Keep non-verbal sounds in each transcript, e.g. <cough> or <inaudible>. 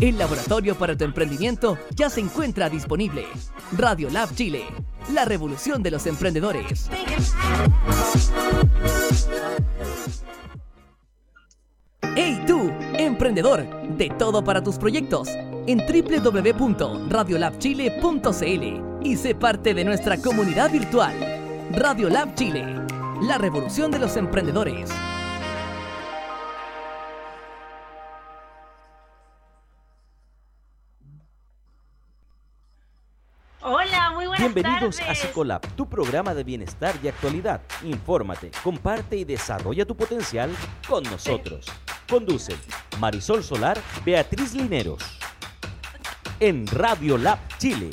El laboratorio para tu emprendimiento ya se encuentra disponible. Radio Lab Chile, la revolución de los emprendedores. ¡Hey tú, emprendedor! De todo para tus proyectos en www.radiolabchile.cl y sé parte de nuestra comunidad virtual. Radio Lab Chile, la revolución de los emprendedores. Bienvenidos tardes. a Psicolab, tu programa de bienestar y actualidad. Infórmate, comparte y desarrolla tu potencial con nosotros. Conducen Marisol Solar, Beatriz Lineros. En Radio Lab Chile.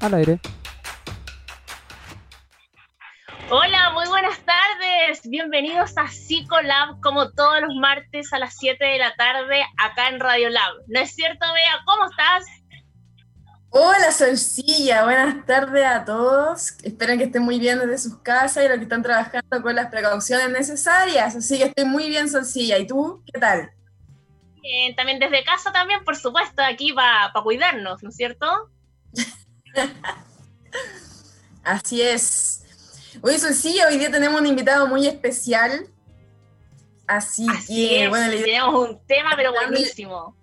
Al aire. Hola, muy buenas tardes. Bienvenidos a Psicolab, como todos los martes a las 7 de la tarde, acá en Radio Lab. ¿No es cierto, Bea? ¿Cómo estás? Hola Solcilla, buenas tardes a todos. Espero que estén muy bien desde sus casas y los que están trabajando con las precauciones necesarias. Así que estoy muy bien Solcilla. ¿Y tú? ¿Qué tal? También desde casa también, por supuesto, aquí para cuidarnos, ¿no es cierto? <laughs> Así es. Oye Solcilla, hoy día tenemos un invitado muy especial. Así, Así que, es, bueno, tenemos un tema pero buenísimo.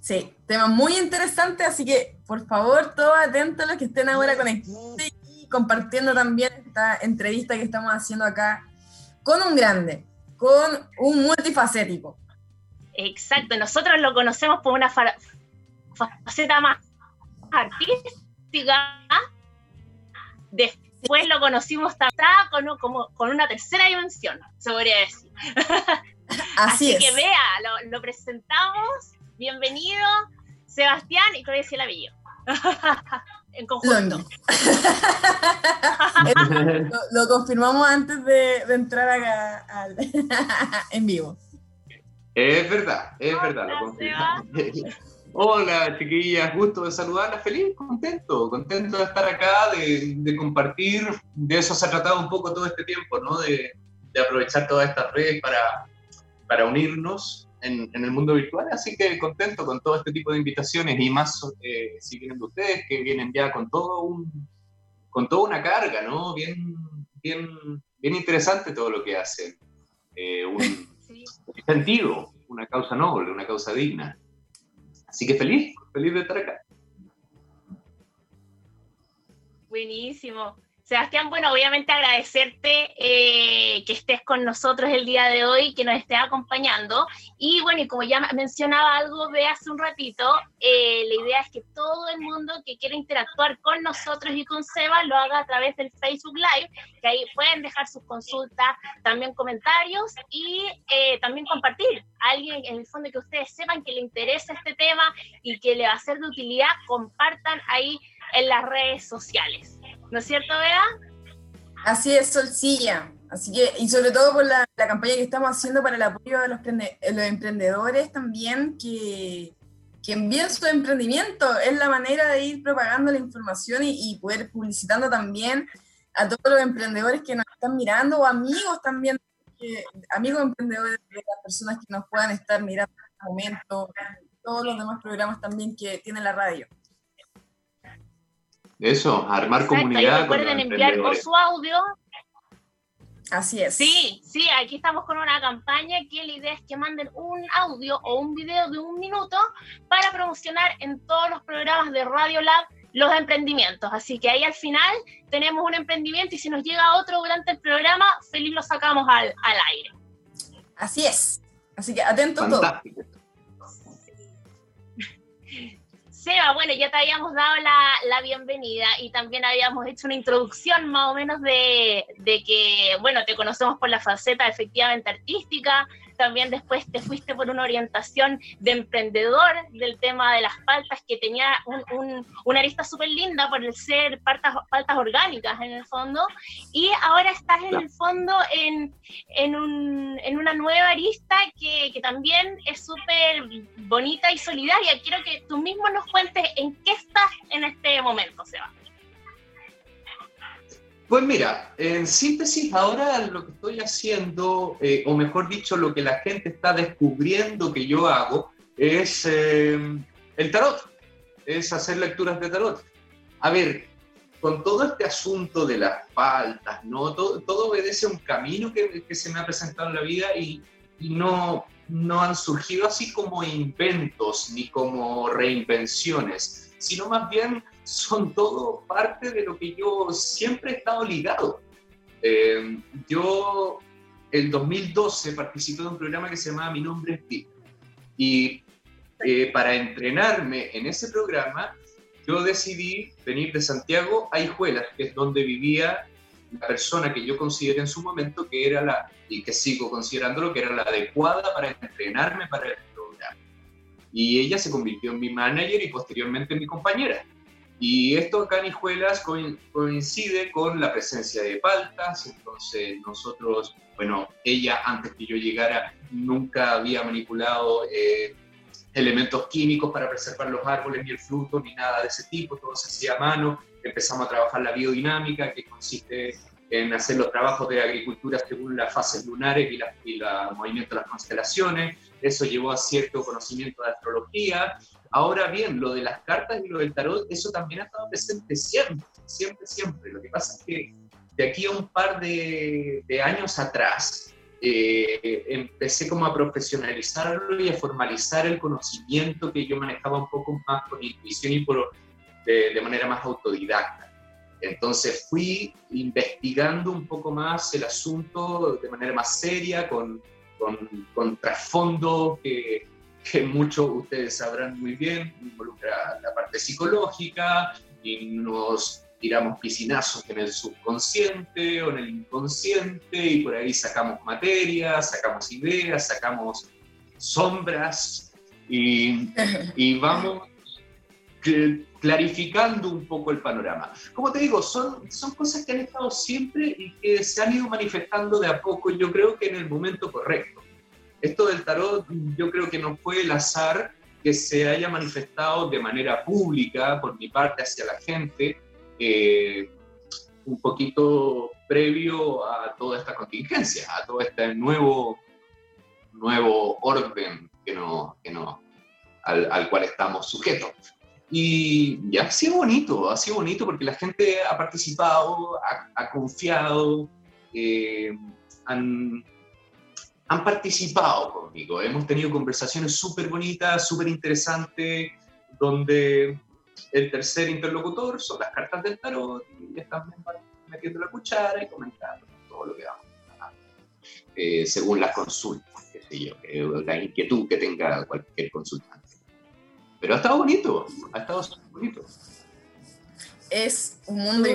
Sí, tema muy interesante, así que por favor, todos atentos los que estén ahora conectados y compartiendo también esta entrevista que estamos haciendo acá con un grande, con un multifacético. Exacto, nosotros lo conocemos por una fa- faceta más artística. Después lo conocimos también como, con una tercera dimensión, se podría decir. <laughs> Así, es. que vea, lo, lo presentamos. Bienvenido, Sebastián y Claudia Lavillo. <laughs> en conjunto. <laughs> Lo, lo confirmamos antes de, de entrar acá al- <laughs> en vivo. Es verdad, es verdad, lo Hola, confirmo. Hola, chiquillas, gusto de saludarlas, feliz, contento, contento de estar acá, de, de compartir, de eso se ha tratado un poco todo este tiempo, ¿no? De, de aprovechar todas estas redes para, para unirnos en, en el mundo virtual, así que contento con todo este tipo de invitaciones y más eh, si vienen de ustedes, que vienen ya con todo un, con toda una carga, ¿no? Bien, bien, bien interesante todo lo que hacen. Eh, un, Sí. sentido, una causa noble, una causa digna. Así que feliz, feliz de estar acá. Buenísimo. Sebastián, bueno, obviamente agradecerte eh, que estés con nosotros el día de hoy, que nos estés acompañando. Y bueno, y como ya mencionaba algo de hace un ratito, eh, la idea es que todo el mundo que quiera interactuar con nosotros y con Seba lo haga a través del Facebook Live, que ahí pueden dejar sus consultas, también comentarios y eh, también compartir. Alguien en el fondo que ustedes sepan que le interesa este tema y que le va a ser de utilidad, compartan ahí en las redes sociales. ¿No es cierto, Bea? Así es, Solcilla. Así que, y sobre todo por la, campaña que estamos haciendo para el apoyo de los, prende- los emprendedores también, que, que envíen su emprendimiento. Es la manera de ir propagando la información y, poder publicitando también a todos los emprendedores que nos están mirando o amigos también, amigos emprendedores de las personas que nos puedan estar mirando en este momento, todos los demás programas también que tiene la radio. Eso, armar Exacto, comunidad con recuerden enviar o emprendedores. su audio. Así es. Sí, sí, aquí estamos con una campaña que la idea es que manden un audio o un video de un minuto para promocionar en todos los programas de Radio Lab los emprendimientos. Así que ahí al final tenemos un emprendimiento y si nos llega otro durante el programa, feliz lo sacamos al, al aire. Así es. Así que atentos todos. Seba, bueno, ya te habíamos dado la, la bienvenida y también habíamos hecho una introducción más o menos de, de que, bueno, te conocemos por la faceta efectivamente artística, también después te fuiste por una orientación de emprendedor del tema de las paltas, que tenía un- un- una arista súper linda por el ser paltas, paltas orgánicas en el fondo, y ahora estás en el fondo en, en, un- en una nueva arista que, que también es súper bonita y solidaria. Quiero que tú mismo nos cuentes en qué estás en este momento, Seba. Pues mira, en síntesis, ahora lo que estoy haciendo, eh, o mejor dicho, lo que la gente está descubriendo que yo hago, es eh, el tarot, es hacer lecturas de tarot. A ver, con todo este asunto de las faltas, ¿no? Todo, obedece a un camino que, se me ha presentado en la vida y, y no, no han surgido así como inventos ni como reinvenciones, sino más bien son todo parte de lo que yo siempre he estado ligado. Eh, yo, el 2012, participé de un programa que se llamaba Mi Nombre es Ti. Y eh, para entrenarme en ese programa, yo decidí venir de Santiago a Hijuelas, que es donde vivía la persona que yo consideré en su momento que era la, y que sigo considerándolo, que era la adecuada para entrenarme para. Y ella se convirtió en mi manager y posteriormente en mi compañera. Y esto acá en Hijuelas coincide con la presencia de paltas, entonces nosotros, bueno, ella antes que yo llegara nunca había manipulado eh, elementos químicos para preservar los árboles ni el fruto ni nada de ese tipo, todo se hacía a mano, empezamos a trabajar la biodinámica que consiste en hacer los trabajos de agricultura según las fases lunares y, y el movimiento de las constelaciones, eso llevó a cierto conocimiento de astrología Ahora bien, lo de las cartas y lo del tarot, eso también ha estado presente siempre, siempre, siempre. Lo que pasa es que de aquí a un par de, años atrás, eh, empecé como a profesionalizarlo y a formalizar el conocimiento que yo manejaba un poco más con intuición y por, de, manera más autodidacta. Entonces fui investigando un poco más el asunto de manera más seria, con, con, con trasfondo que, que muchos ustedes sabrán muy bien, involucra la parte psicológica y nos tiramos piscinazos en el subconsciente o en el inconsciente y por ahí sacamos materia, sacamos ideas, sacamos sombras y, y vamos <laughs> clarificando un poco el panorama. Como te digo, son, son cosas que han estado siempre y que se han ido manifestando de a poco, yo creo que en el momento correcto. Esto del tarot yo creo que no fue el azar que se haya manifestado de manera pública por mi parte hacia la gente, eh, un poquito previo a toda esta contingencia, a todo este nuevo, nuevo orden que no, no, al, cual estamos sujetos. Y ha sido bonito, ha sido bonito porque la gente ha participado, ha, confiado, eh, han, han participado conmigo. Hemos tenido conversaciones súper bonitas, súper interesantes, donde el tercer interlocutor son las cartas del tarot y están metiendo la cuchara y comentando todo lo que vamos a eh, según las consultas, qué sé yo, la inquietud que tenga cualquier consultante. Pero ha estado bonito, ha estado bonito. Es un mundo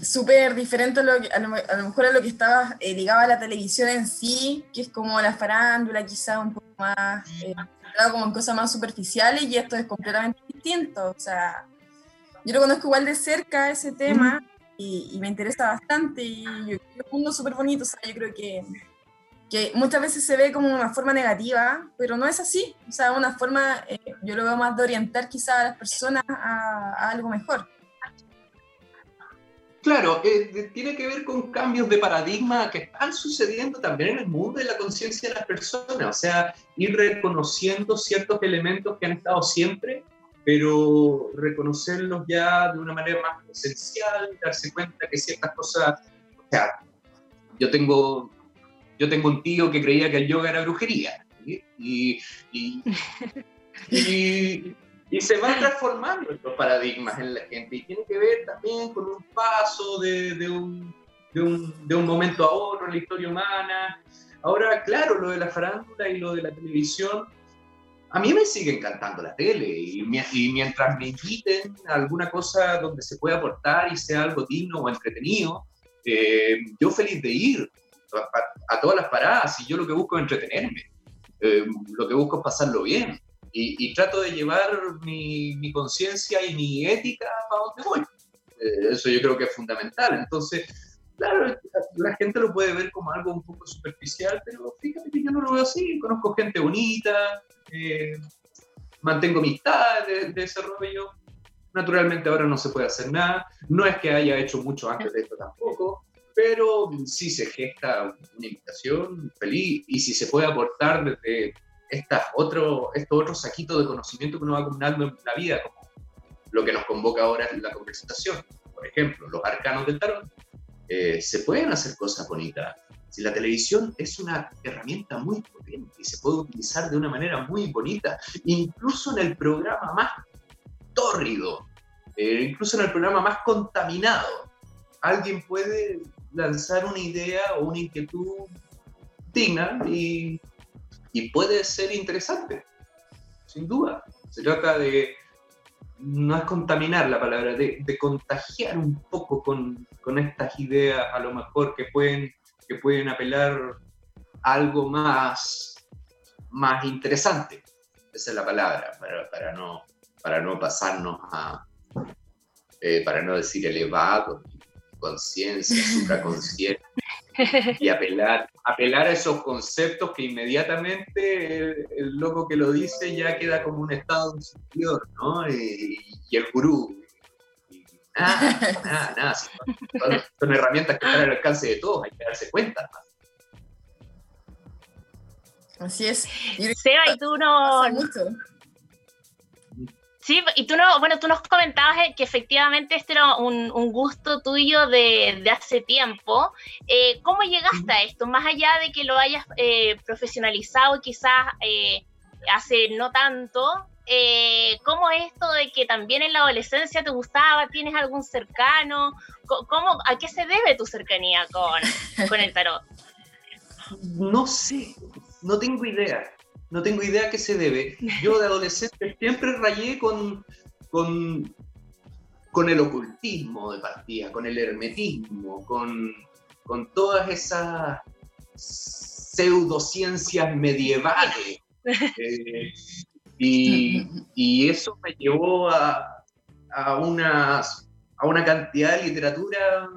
súper. diferente a lo, a, lo, mejor a lo que estaba eh, ligado a la televisión en sí, que es como la farándula, quizá un poco más, eh, como en cosas más superficiales, y esto es completamente distinto. O sea, yo lo conozco igual de cerca ese tema y, me interesa bastante, y yo creo que es un mundo súper bonito, o sea, yo creo que, que muchas veces se ve como una forma negativa, pero no es así, o sea, una forma, eh, yo lo veo más de orientar quizá a las personas a algo mejor. Claro, eh, tiene que ver con cambios de paradigma que están sucediendo también en el mundo de la conciencia de las personas, o sea, ir reconociendo ciertos elementos que han estado siempre, pero reconocerlos ya de una manera más esencial, darse cuenta que ciertas cosas, o sea, yo tengo, yo tengo un tío que creía que el yoga era brujería, y, y, <laughs> y y se van transformando estos paradigmas en la gente y tiene que ver también con un paso de, de, un, de, un, de un, momento a otro en la historia humana. Ahora, claro, lo de la farándula y lo de la televisión, a mí me sigue encantando la tele y, y mientras me inviten a alguna cosa donde se pueda aportar y sea algo digno o entretenido, eh, yo feliz de ir a, todas las paradas y yo lo que busco es entretenerme, eh, lo que busco es pasarlo bien y, trato de llevar mi, mi conciencia y mi ética para donde voy. Eh, eso yo creo que es fundamental. Entonces, claro, la gente lo puede ver como algo un poco superficial, pero fíjate que yo no lo veo así. Conozco gente bonita, eh, mantengo amistad de, de, ese rollo. Naturalmente ahora no se puede hacer nada, no es que haya hecho mucho antes de esto tampoco, pero sí se gesta una invitación feliz y si se puede aportar desde estas otro, estos otros saquitos de conocimiento que uno va acumulando en la vida, como lo que nos convoca ahora en la conversación, por ejemplo, los arcanos del tarot, eh, se pueden hacer cosas bonitas. Si la televisión es una herramienta muy potente y se puede utilizar de una manera muy bonita, incluso en el programa más tórrido, eh, incluso en el programa más contaminado, alguien puede lanzar una idea o una inquietud digna y, y puede ser interesante, sin duda. Se trata de, no es contaminar la palabra, de, contagiar un poco con, con, estas ideas a lo mejor que pueden, que pueden apelar algo más, más interesante. Esa es la palabra, para, para no, para no pasarnos a, eh, para no decir elevado, conciencia, supraconsciente, y apelar, apelar a esos conceptos que inmediatamente el, loco que lo dice ya queda como un estado superior, ¿no? Y, el gurú. nada, nada, nada. Son, herramientas que están al alcance de todos, hay que darse cuenta. Así es. Seba, y tú no, Sí, y tú, no, bueno, tú nos comentabas eh, que efectivamente este era un, gusto tuyo de, hace tiempo. Eh, ¿Cómo llegaste a esto? Más allá de que lo hayas eh, profesionalizado quizás hace no tanto, ¿cómo es esto de que también en la adolescencia te gustaba? ¿Tienes algún cercano? ¿Cómo, ¿A qué se debe tu cercanía con, con el tarot? <laughs> No sé, no tengo idea no tengo idea a qué se debe. Yo de adolescente siempre rayé con, con, con el ocultismo de partida, con el hermetismo, con, con todas esas pseudociencias medievales. Eh, y, y, eso me llevó a, a, una, a una cantidad de literatura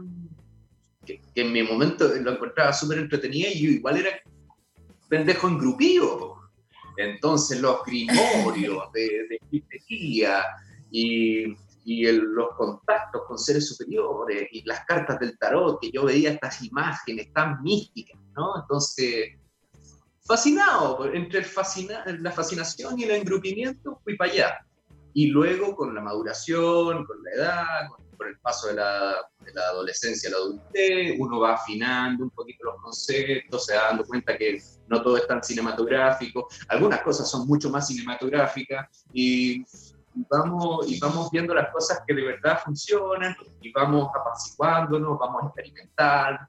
que, en mi momento lo encontraba súper entretenida y yo igual era pendejo engrupido. Entonces los grimorios de, de y, los contactos con seres superiores y las cartas del tarot, que yo veía estas imágenes tan místicas, ¿no? Entonces, fascinado, entre el la fascinación y el engrupimiento, fui para allá. Y luego con la maduración, con la edad, con, el paso de la, adolescencia a la adultez, uno va afinando un poquito los conceptos, se va dando cuenta que no todo es tan cinematográfico, algunas cosas son mucho más cinematográficas y vamos, y vamos viendo las cosas que de verdad funcionan y vamos apaciguándonos, vamos a experimentar,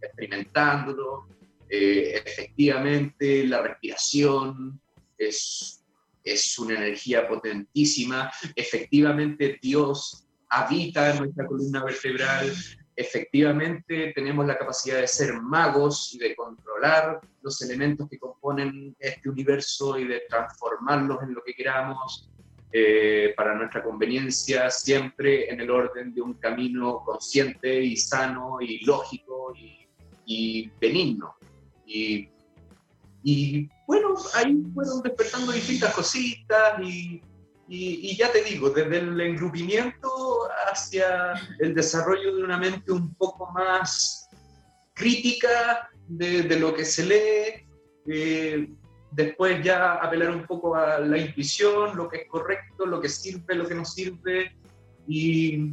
experimentándolo. Eh, efectivamente, la respiración es, es una energía potentísima. Efectivamente, Dios habita en nuestra columna vertebral efectivamente tenemos la capacidad de ser magos y de controlar los elementos que componen este universo y de transformarlos en lo que queramos eh, para nuestra conveniencia, siempre en el orden de un camino consciente y sano y lógico y, benigno. Y, bueno, ahí fueron despertando distintas cositas y y, ya te digo, desde el engrupimiento hacia el desarrollo de una mente un poco más crítica de, de lo que se lee, eh, después ya apelar un poco a la intuición, lo que es correcto, lo que sirve, lo que no sirve, y,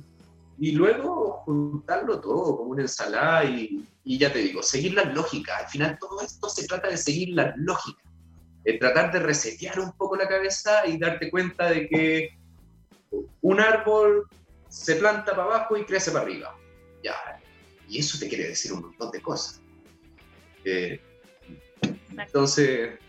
y luego juntarlo todo como una ensalada y, y ya te digo, seguir la lógica. Al final todo esto se trata de seguir la lógica tratar de resetear un poco la cabeza y darte cuenta de que un árbol se planta para abajo y crece para arriba. Ya. Y eso te quiere decir un montón de cosas. Eh, entonces,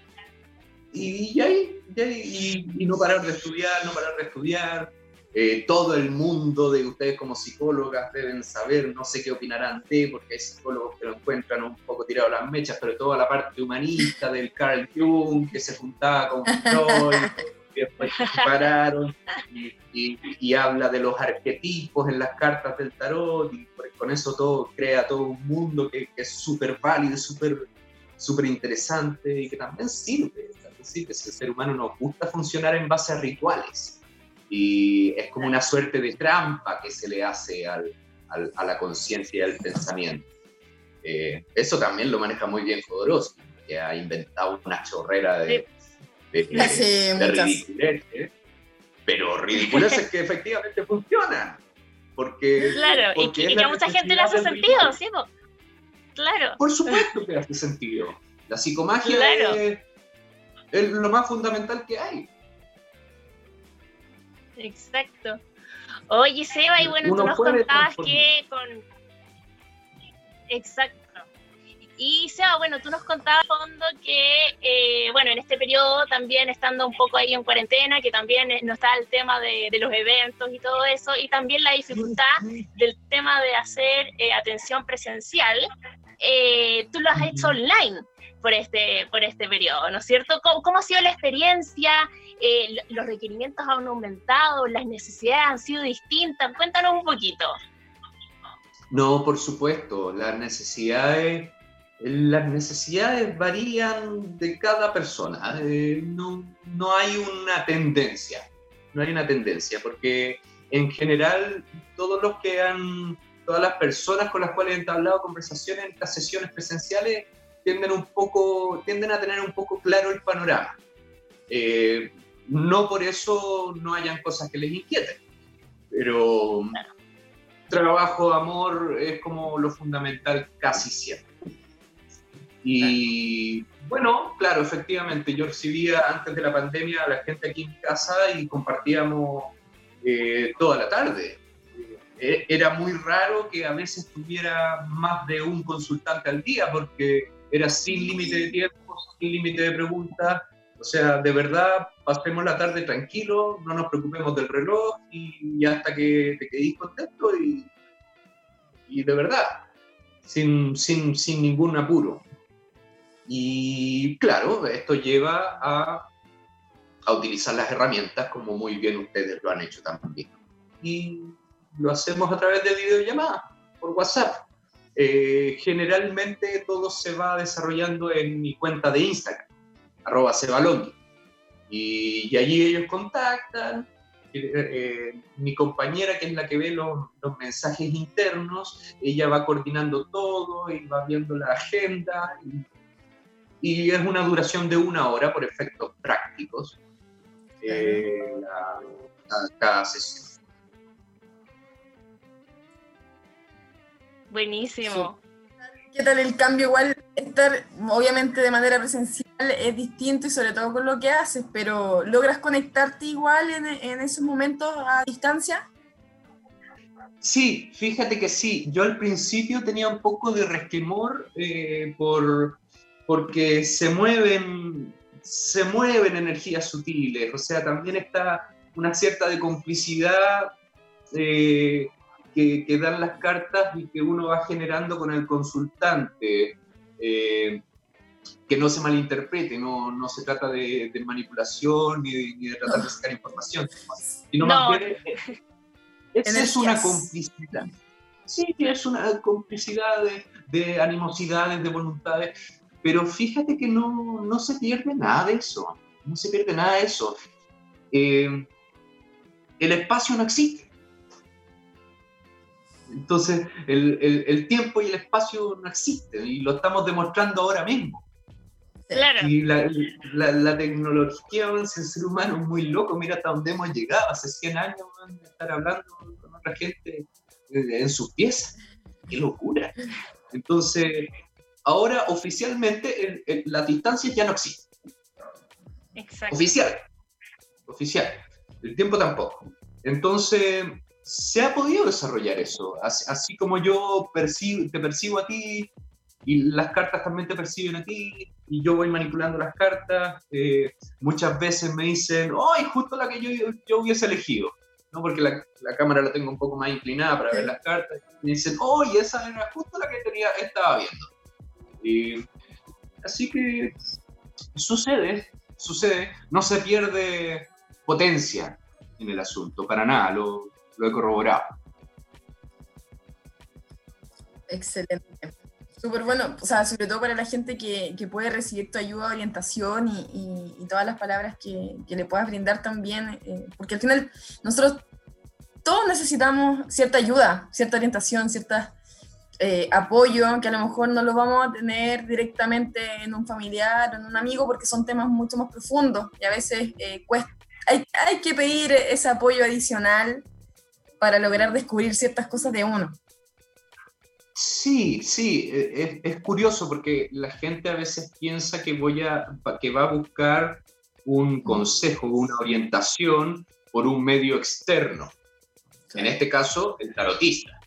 y, ahí, y, no parar de estudiar, no parar de estudiar, eh, todo el mundo de ustedes como psicólogas deben saber, no sé qué opinarán de, porque hay psicólogos que lo encuentran un poco tirado las mechas, pero toda la parte humanista del Carl Jung, que se juntaba con Freud, y después se separaron, y, habla de los arquetipos en las cartas del tarot, y con eso todo crea todo un mundo que, es súper válido, súper súper interesante y que también sirve, también sirve. Si el ser humano nos gusta funcionar en base a rituales, Y es como una suerte de trampa que se le hace al, a la conciencia y al pensamiento. Eh, eso también lo maneja muy bien Jodorowsky, que ha inventado una chorrera de, de, <laughs> de, pero ridiculeces que efectivamente funcionan. Porque, claro, y, que, a mucha gente le hace sentido, ¿sí? Claro. Por supuesto que hace sentido. La psicomagia es, es lo más fundamental que hay. Exacto. Oye, Seba, y bueno, tú nos contabas que con... Exacto. Y Seba, bueno, tú nos contabas fondo que, eh, bueno, en este periodo también estando un poco ahí en cuarentena, que también no está el tema de, los eventos y todo eso, y también la dificultad del tema de hacer eh, atención presencial, eh, tú lo has hecho online por este, por este periodo, ¿no es cierto? ¿Cómo, ha sido la experiencia? Eh, ¿Los requerimientos han aumentado? ¿Las necesidades han sido distintas? Cuéntanos un poquito. No, por supuesto, las necesidades, las necesidades varían de cada persona, eh, no, no hay una tendencia, no hay una tendencia, porque en general todos los que han, todas las personas con las cuales he entablado conversaciones en estas sesiones presenciales tienden, un poco, tienden a tener un poco claro el panorama. Eh, no por eso no hayan cosas que les inquieten, pero trabajo, amor es como lo fundamental casi siempre. Y bueno, claro, efectivamente, yo recibía antes de la pandemia a la gente aquí en casa y compartíamos eh, toda la tarde. Eh, era muy raro que a veces tuviera más de un consultante al día porque era sin límite de tiempo, sin límite de preguntas. O sea, de verdad, pasemos la tarde tranquilo, no nos preocupemos del reloj y, hasta que te quedéis contento y, y de verdad, sin, sin, sin ningún apuro. Y claro, esto lleva a, a utilizar las herramientas como muy bien ustedes lo han hecho también. Y lo hacemos a través de videollamada, por WhatsApp. Eh, generalmente todo se va desarrollando en mi cuenta de Instagram, arroba cebalongi. Y, y, allí ellos contactan. Eh, eh, mi compañera, que es la que ve los, los, mensajes internos, ella va coordinando todo y va viendo la agenda. Y, y es una duración de una hora por efectos prácticos la, cada sesión. Buenísimo. ¿Qué tal el cambio? Igual estar, obviamente, de manera presencial es distinto y sobre todo con lo que haces, pero ¿logras conectarte igual en, en esos momentos a distancia? Sí, fíjate que sí. Yo al principio tenía un poco de resquemor eh, por, porque se mueven, se mueven energías sutiles, o sea, también está una cierta de complicidad eh, que, dan las cartas y que uno va generando con el consultante. Eh, que no se malinterprete, no, no se trata de, manipulación ni de, tratar de sacar información, sino más bien es, una complicidad. Sí, es una complicidad de, de, animosidades, de voluntades, pero fíjate que no, no, se pierde nada de eso, no se pierde nada de eso. Eh, el espacio no existe. Entonces, el, el, tiempo y el espacio no existen y lo estamos demostrando ahora mismo. Claro. Y la, la, la tecnología, el ser humano es muy loco, mira hasta dónde hemos llegado, hace 100 años de estar hablando con otra gente en sus piezas. ¡Qué locura! Entonces, ahora oficialmente la distancia ya no existe. Exacto. Oficial. Oficial. El tiempo tampoco. Entonces, se ha podido desarrollar eso. Así, como yo percibo, te percibo a ti y las cartas también te perciben a ti y yo voy manipulando las cartas, eh, muchas veces me dicen, ¡ay, justo la que yo, yo hubiese elegido! ¿no? Porque la, la, cámara la tengo un poco más inclinada para ver las cartas. Me dicen, ¡ay, esa era justo la que tenía, estaba viendo! Así que sucede, sucede, no se pierde potencia en el asunto, para nada. Lo, lo he corroborado. Excelente. Súper bueno, o sea, sobre todo para la gente que, que puede recibir tu ayuda, orientación y, y, todas las palabras que, que, le puedas brindar también, eh, porque al final nosotros todos necesitamos cierta ayuda, cierta orientación, cierto eh, apoyo, que a lo mejor no lo vamos a tener directamente en un familiar o en un amigo, porque son temas mucho más profundos y a veces eh, cuesta, hay, hay que pedir ese apoyo adicional para lograr descubrir ciertas cosas de uno. Sí, sí, e, es, curioso porque la gente a veces piensa que, voy a, que va a buscar un consejo, una orientación por un medio externo. En este caso, el tarotista.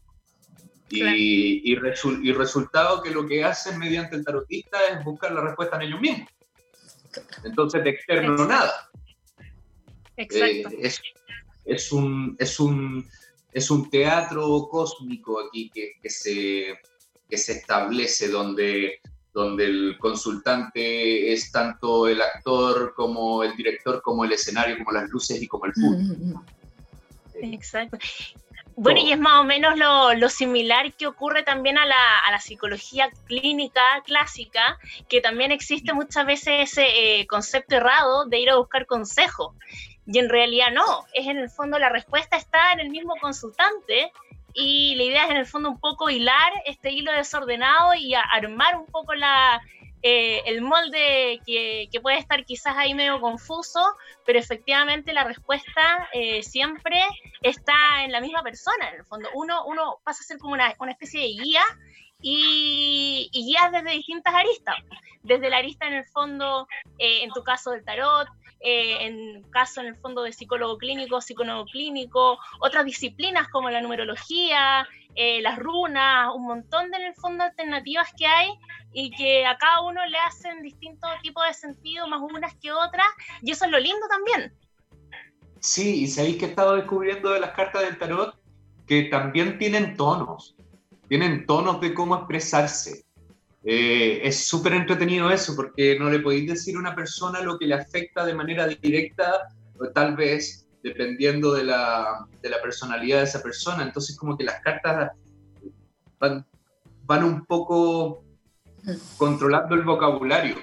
Y, y, resultado que lo que hacen mediante el tarotista es buscar la respuesta en ellos mismos. Entonces, de externo no nada. Exacto. Eh, es, es, un, es un es un teatro cósmico aquí que, que, se, que se establece donde, donde el consultante es tanto el actor como el director, como el escenario, como las luces y como el público. Exacto. Bueno, y es más o menos lo, lo similar que ocurre también a la, a la, psicología clínica clásica, que también existe muchas veces ese eh, concepto errado de ir a buscar consejo. Y en realidad no, es en el fondo la respuesta está en el mismo consultante y la idea es en el fondo un poco hilar este hilo desordenado y armar un poco la, eh, el molde que, que, puede estar quizás ahí medio confuso, pero efectivamente la respuesta eh, siempre está en la misma persona, en el fondo. Uno, uno pasa a ser como una, una especie de guía y, y guías desde distintas aristas, desde la arista en el fondo, eh, en tu caso del tarot, eh, en caso en el fondo de psicólogo clínico, psicólogo clínico, otras disciplinas como la numerología, eh, las runas, un montón de en el fondo alternativas que hay y que a cada uno le hacen distintos tipos de sentido, más unas que otras, y eso es lo lindo también. Sí, y sabéis que he estado descubriendo de las cartas del tarot que también tienen tonos, tienen tonos de cómo expresarse. Eh, es súper entretenido eso, porque no le podéis decir a una persona lo que le afecta de manera directa, o tal vez, dependiendo de la, de la personalidad de esa persona. Entonces, como que las cartas van, van un poco controlando el vocabulario.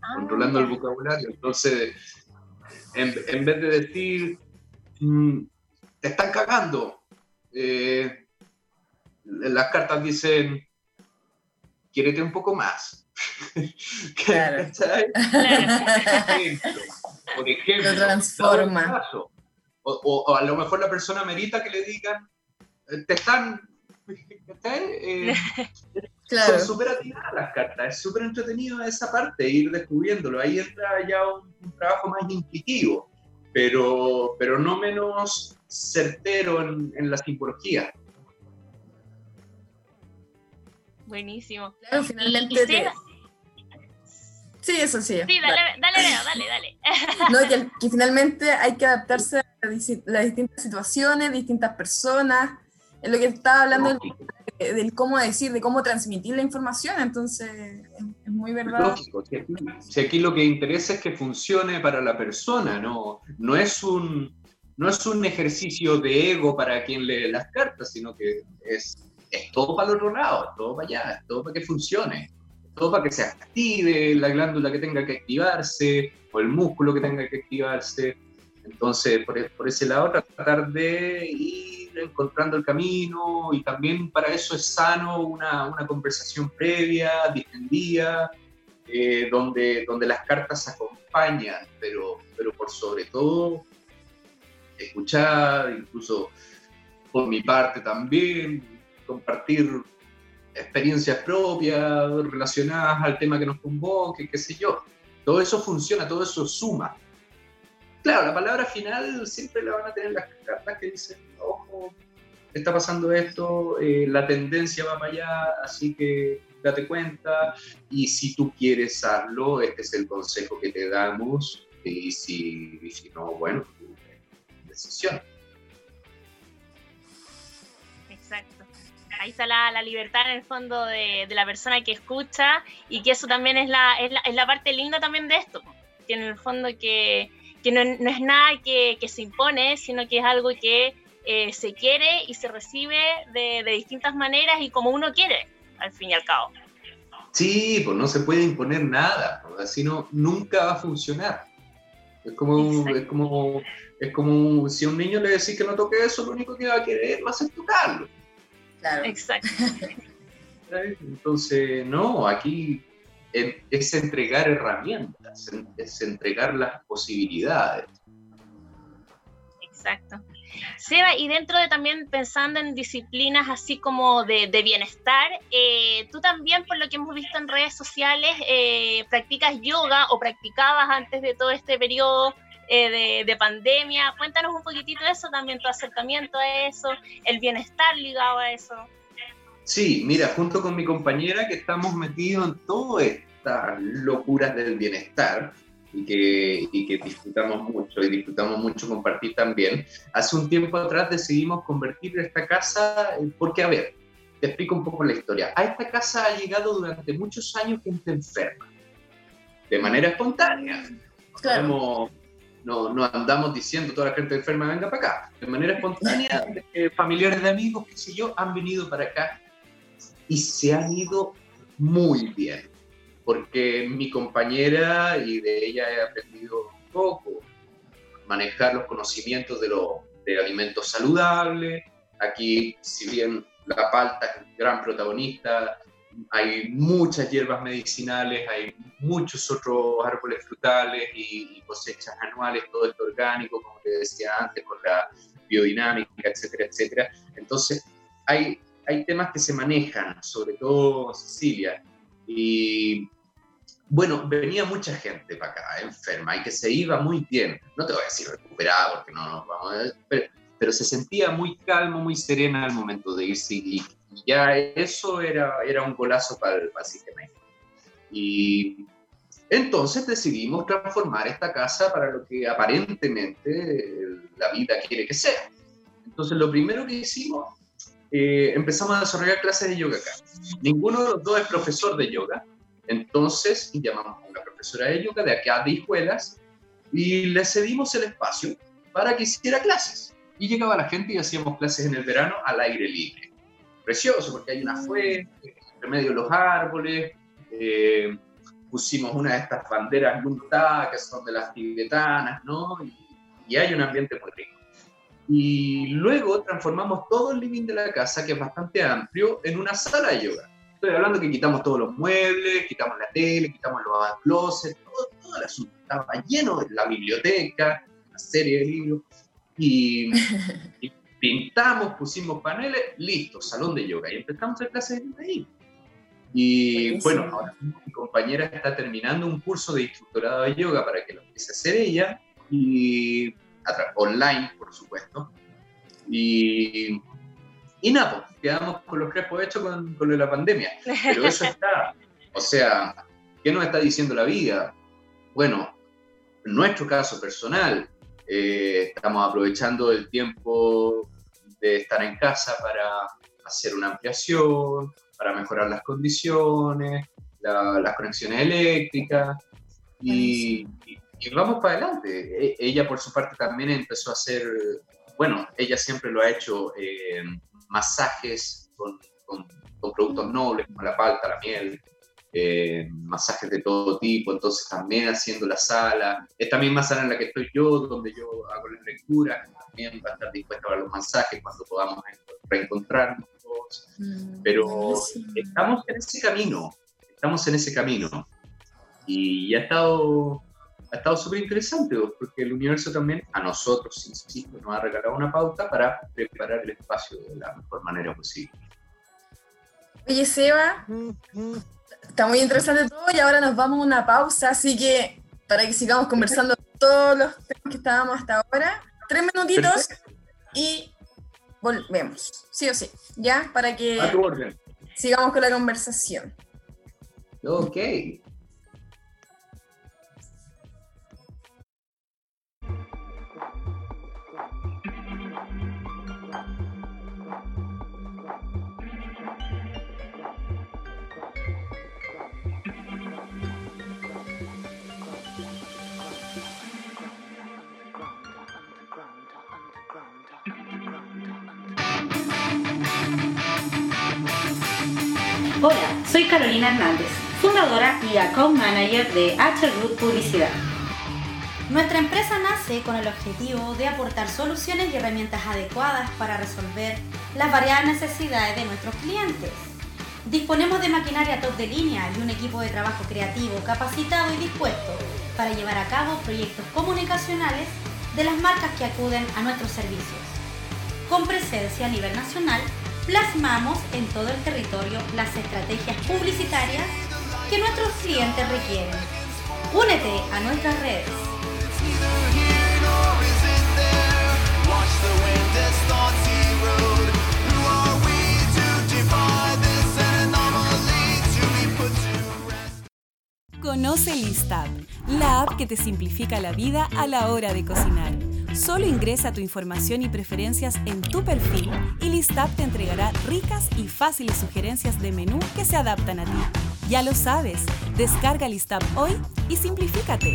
Ah, controlando el vocabulario. Entonces, en, en vez de decir, mm, te están cagando, eh, las cartas dicen, quiérete un poco más. <laughs> Claro. Por ejemplo, lo transforma. O, o, a lo mejor la persona merita que le digan, eh, te están... Eh, <laughs> claro. Son súper atinadas las cartas, es súper entretenido esa parte, ir descubriéndolo. Ahí entra ya un, un trabajo más intuitivo, pero, pero no menos certero en, en la simbología. Buenísimo. Claro, finalmente. Te... Sí, eso sí. Sí, dale, dale, dale, dale. <laughs> No, que, que, finalmente hay que adaptarse a las distintas situaciones, distintas personas. Es lo que estaba hablando del, del, cómo decir, de cómo transmitir la información, entonces es, es muy verdad. Lógico, si aquí, si aquí, lo que interesa es que funcione para la persona, no, no, es un, no es un ejercicio de ego para quien lee las cartas, sino que es es todo para el otro lado, es todo para allá, es todo para que funcione, es todo para que se active la glándula que tenga que activarse o el músculo que tenga que activarse. Entonces, por, por ese lado, tratar de ir encontrando el camino y también para eso es sano una, una conversación previa, distendida, eh, donde, donde las cartas acompañan, pero, pero por sobre todo escuchar, incluso por mi parte también, compartir experiencias propias relacionadas al tema que nos convoque, qué sé yo. Todo eso funciona, todo eso suma. Claro, la palabra final siempre la van a tener las cartas que dicen, ojo, está pasando esto, eh, la tendencia va para allá, así que date cuenta y si tú quieres hacerlo, este es el consejo que te damos y si, si no, bueno, decisión. Ahí está la, la, libertad en el fondo de, de, la persona que escucha y que eso también es la, es la, es la parte linda también de esto, que en el fondo que, que no, no, es nada que, que, se impone, sino que es algo que eh, se quiere y se recibe de, de, distintas maneras y como uno quiere. al fin y al cabo. Sí, pues no se puede imponer nada, así no, nunca va a funcionar. Es como, es como, es como si a un niño le decís que no toque eso, lo único que va a querer va a ser tocarlo. Claro. Exacto. Entonces, no, aquí es entregar herramientas, es entregar las posibilidades. Exacto. Seba, y dentro de también pensando en disciplinas así como de, bienestar, eh, tú también, por lo que hemos visto en redes sociales, eh, practicas yoga o practicabas antes de todo este periodo eh, de, pandemia. Cuéntanos un poquitito de eso, también tu acercamiento a eso, el bienestar ligado a eso. Sí, mira, junto con mi compañera que estamos metidos en todas estas locuras del bienestar, y que, y que disfrutamos mucho y disfrutamos mucho compartir también. Hace un tiempo atrás decidimos convertir esta casa, porque a ver, te explico un poco la historia. A esta casa ha llegado durante muchos años gente enferma, de manera espontánea. Claro. No, no, andamos diciendo toda la gente enferma venga para acá. De manera espontánea, familiares de amigos, qué sé yo, han venido para acá y se han ido muy bien porque mi compañera y de ella he aprendido un poco manejar los conocimientos de, lo, de alimentos saludables. Aquí, si bien la palta es gran protagonista, hay muchas hierbas medicinales, hay muchos otros árboles frutales y, cosechas anuales, todo esto orgánico, como te decía antes, con la biodinámica, etcétera, etcétera. Entonces, hay, hay temas que se manejan, sobre todo Cecilia, y bueno, venía mucha gente para acá, enferma, y que se iba muy bien. No te voy a decir recuperada, porque no nos vamos a... Pero, pero, se sentía muy calmo, muy serena al momento de irse, y, ya eso era, era un golazo para el, para Y entonces decidimos transformar esta casa para lo que aparentemente la vida quiere que sea. Entonces lo primero que hicimos eh, empezamos a desarrollar clases de yoga acá. Ninguno de los dos es profesor de yoga, entonces llamamos a una profesora de yoga de acá de Hijuelas y le cedimos el espacio para que hiciera clases. Y llegaba la gente y hacíamos clases en el verano al aire libre. Precioso, porque hay una fuente, entre medio de los árboles, eh, pusimos una de estas banderas Lunta, que son de las tibetanas, ¿no? Y, y hay un ambiente muy rico. Y luego transformamos todo el living de la casa, que es bastante amplio, en una sala de yoga. Estoy hablando que quitamos todos los muebles, quitamos la tele, quitamos los closets, todo, todo el asunto. Estaba lleno de la biblioteca, una serie de libros. Y, <laughs> pintamos, pusimos paneles, listo, salón de yoga. Y empezamos a hacer clases de ahí. Y bueno, ahora mi compañera está terminando un curso de instructorado de yoga para que lo empiece a hacer ella, y online, por supuesto. Y y nada, pues, quedamos con los crepos hechos con, con la pandemia. Pero eso está. O sea, ¿qué nos está diciendo la vida? Bueno, en nuestro caso personal, eh, estamos aprovechando el tiempo de estar en casa para hacer una ampliación, para mejorar las condiciones, las conexiones eléctricas y, vamos para adelante. E, ella por su parte también empezó a hacer, bueno, ella siempre lo ha hecho eh, masajes con, con, productos nobles como la palta, la miel, eh, masajes de todo tipo, entonces también haciendo la sala, esta misma sala en la que estoy yo, donde yo hago la lectura, también va a estar dispuesta a los masajes cuando podamos reencontrarnos, mm, pero estamos en ese camino, estamos en ese camino, y ha estado ha estado súper interesante, porque el universo también a nosotros, insisto, nos ha regalado una pauta para preparar el espacio de la mejor manera posible. Oye, Seba, está muy interesante todo y ahora nos vamos a una pausa, así que para que sigamos conversando todos los temas que estábamos hasta ahora, tres minutitos y volvemos, sí o sí, ¿ya? Para que sigamos con la conversación. Ok. Hola, soy Carolina Hernández, fundadora y account manager de H Group Publicidad. Nuestra empresa nace con el objetivo de aportar soluciones y herramientas adecuadas para resolver las variadas necesidades de nuestros clientes. Disponemos de maquinaria top de línea y un equipo de trabajo creativo, capacitado y dispuesto para llevar a cabo proyectos comunicacionales de las marcas que acuden a nuestros servicios. Con presencia a nivel nacional, plasmamos en todo el territorio las estrategias publicitarias que nuestros clientes requieren. Únete a nuestras redes. Conoce Listab, la app que te simplifica la vida a la hora de cocinar. Solo ingresa tu información y preferencias en tu perfil y Listab te entregará ricas y fáciles sugerencias de menú que se adaptan a ti. Ya lo sabes, descarga Listab hoy y simplifícate.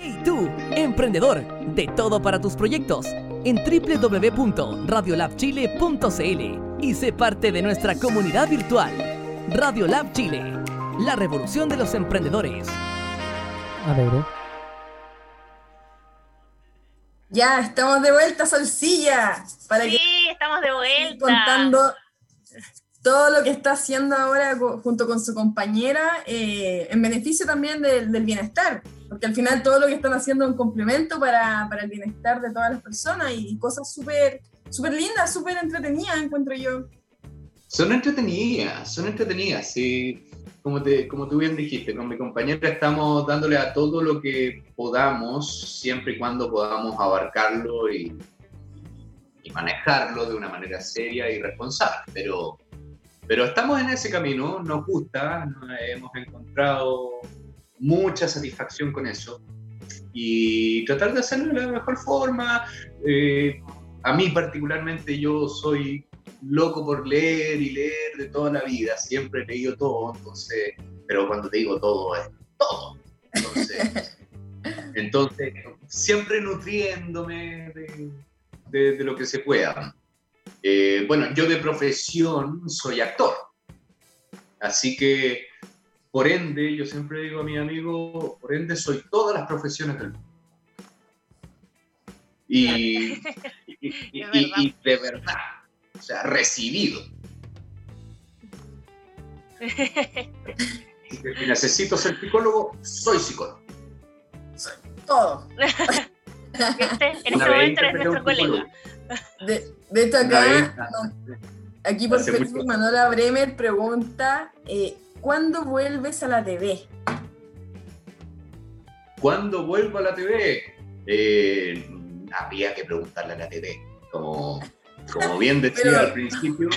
Hey tú, emprendedor, de todo para tus proyectos en www.radiolabchile.cl y sé parte de nuestra comunidad virtual. Radiolab Chile, la revolución de los emprendedores. Alegre. Ya, estamos de vuelta, Solcilla, para que Sí, estamos de vuelta. contando todo lo que está haciendo ahora junto con su compañera eh, en beneficio también del, del bienestar, porque al final todo lo que están haciendo es un complemento para, para el bienestar de todas las personas y cosas súper súper lindas, súper entretenidas, encuentro yo. Son entretenidas, son entretenidas, sí. Como, te, como tú bien dijiste, con mi compañera estamos dándole a todo lo que podamos, siempre y cuando podamos abarcarlo y, y manejarlo de una manera seria y responsable. Pero, pero estamos en ese camino, nos gusta, hemos encontrado mucha satisfacción con eso y tratar de hacerlo de la mejor forma. eh, a mí particularmente yo soy loco por leer y leer de toda la vida, siempre he leído todo, entonces, pero cuando te digo todo es todo. Entonces, <laughs> entonces siempre nutriéndome de, de- de lo que se pueda. Eh, bueno, yo de profesión soy actor, así que por ende, yo siempre digo a mi amigo, por ende soy todas las profesiones del mundo. Y, y- <laughs> y- De y- y de verdad, o sea, recibido. <laughs> Si necesito ser psicólogo, soy psicólogo. Todo. ¿Viste? <laughs> En este momento eres nuestro colega. De, de hecho, acá, no, aquí por hace Facebook, mucho- Manuela Bremer pregunta: eh, ¿Cuándo vuelves a la TV? ¿Cuándo vuelvo a la TV? Eh, habría que preguntarle a la TV. Como, como bien <laughs> decía Pero- al principio,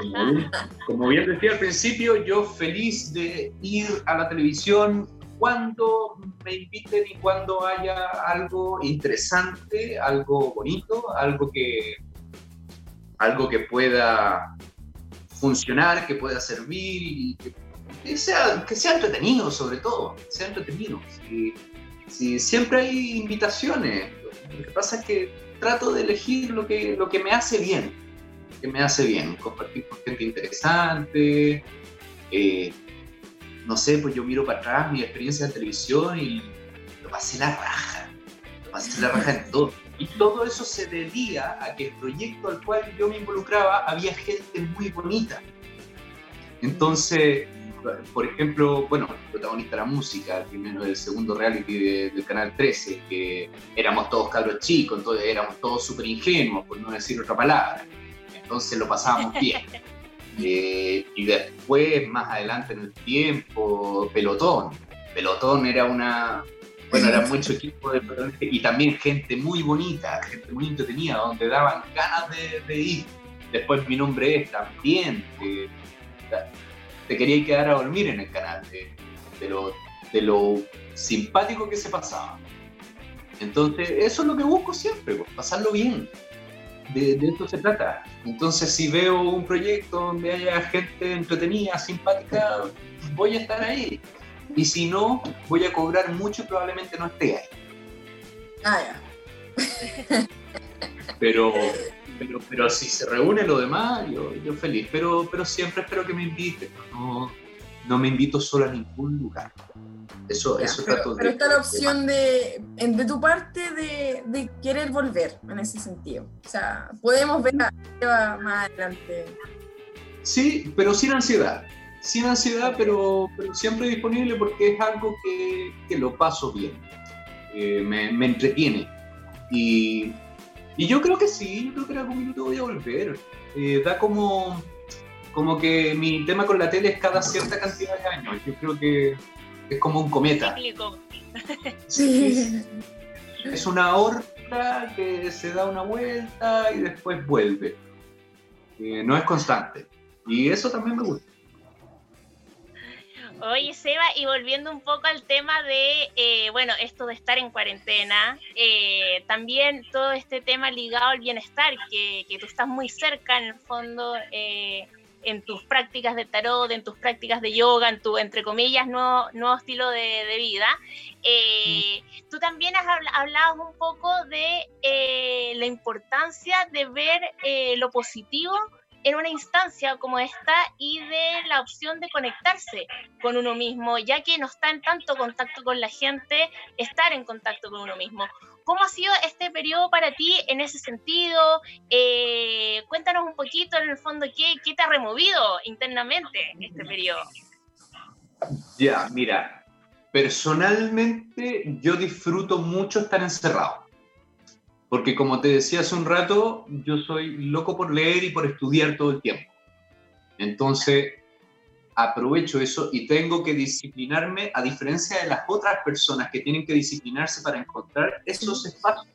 como bien, como bien decía al principio, yo feliz de ir a la televisión cuando me inviten y cuando haya algo interesante, algo bonito, algo que, algo que pueda funcionar, que pueda servir y que, sea, que sea entretenido sobre todo, que sea entretenido. Si, si siempre hay invitaciones, lo que pasa es que trato de elegir lo que, lo que me hace bien, que me hace bien, compartir con gente interesante, eh, no sé, pues yo miro para atrás mi experiencia de televisión y lo pasé la raja, lo pasé la raja en todo. Y todo eso se debía a que el proyecto al cual yo me involucraba había gente muy bonita. Entonces, por ejemplo, bueno, protagonista de la música, primero del segundo reality de- del Canal 13, que éramos todos cabros chicos, entonces éramos todos súper ingenuos, por no decir otra palabra. Entonces lo pasábamos <laughs> bien. Eh, y después, más adelante en el tiempo, Pelotón. Pelotón era una, Bueno, era <laughs> mucho equipo de y también gente muy bonita, gente muy entretenida, donde daban ganas de, ir. Después mi nombre es también. te quería quedar a dormir en el canal de, de, lo, de lo simpático que se pasaba. Entonces, eso es lo que busco siempre, pues, pasarlo bien. De, de, esto se trata. Entonces, si veo un proyecto donde haya gente entretenida, simpática, voy a estar ahí. Y si no, voy a cobrar mucho y probablemente no esté ahí. Ah, ya. pero, pero, pero si se reúne lo demás, yo, yo feliz. Pero, pero siempre espero que me inviten. No, no me invito solo a ningún lugar. Eso, eso pero, pero está la opción de, de tu parte de, de, querer volver en ese sentido. O sea, podemos ver más adelante. Sí, pero sin ansiedad sin ansiedad, pero, pero siempre disponible porque es algo que, que lo paso bien, eh, me, me, entretiene. Y, y, yo creo que sí, yo creo que en algún minuto voy a volver. Eh, da como, como que mi tema con la tele es cada cierta cantidad de años. Yo creo que es como un cometa. Sí. Es una órbita que se da una vuelta y después vuelve. Eh, no es constante. Y eso también me gusta. Oye, Seba, y volviendo un poco al tema de, eh, bueno, esto de estar en cuarentena, eh, también todo este tema ligado al bienestar, que, que, tú estás muy cerca en el fondo eh, en tus prácticas de tarot, en tus prácticas de yoga, en tu, entre comillas, nuevo, nuevo estilo de, vida. Mm. Tú también has hablado un poco de la importancia de ver lo positivo en una instancia como esta y de la opción de conectarse con uno mismo, ya que no está en tanto contacto con la gente, estar en contacto con uno mismo. ¿Cómo ha sido este periodo para ti en ese sentido? Eh, cuéntanos un poquito en el fondo qué, qué te ha removido internamente este periodo. Ya, mira, personalmente yo disfruto mucho estar encerrado porque como te decía hace un rato, yo soy loco por leer y por estudiar todo el tiempo. Entonces, aprovecho eso y tengo que disciplinarme a diferencia de las otras personas que tienen que disciplinarse para encontrar esos espacios.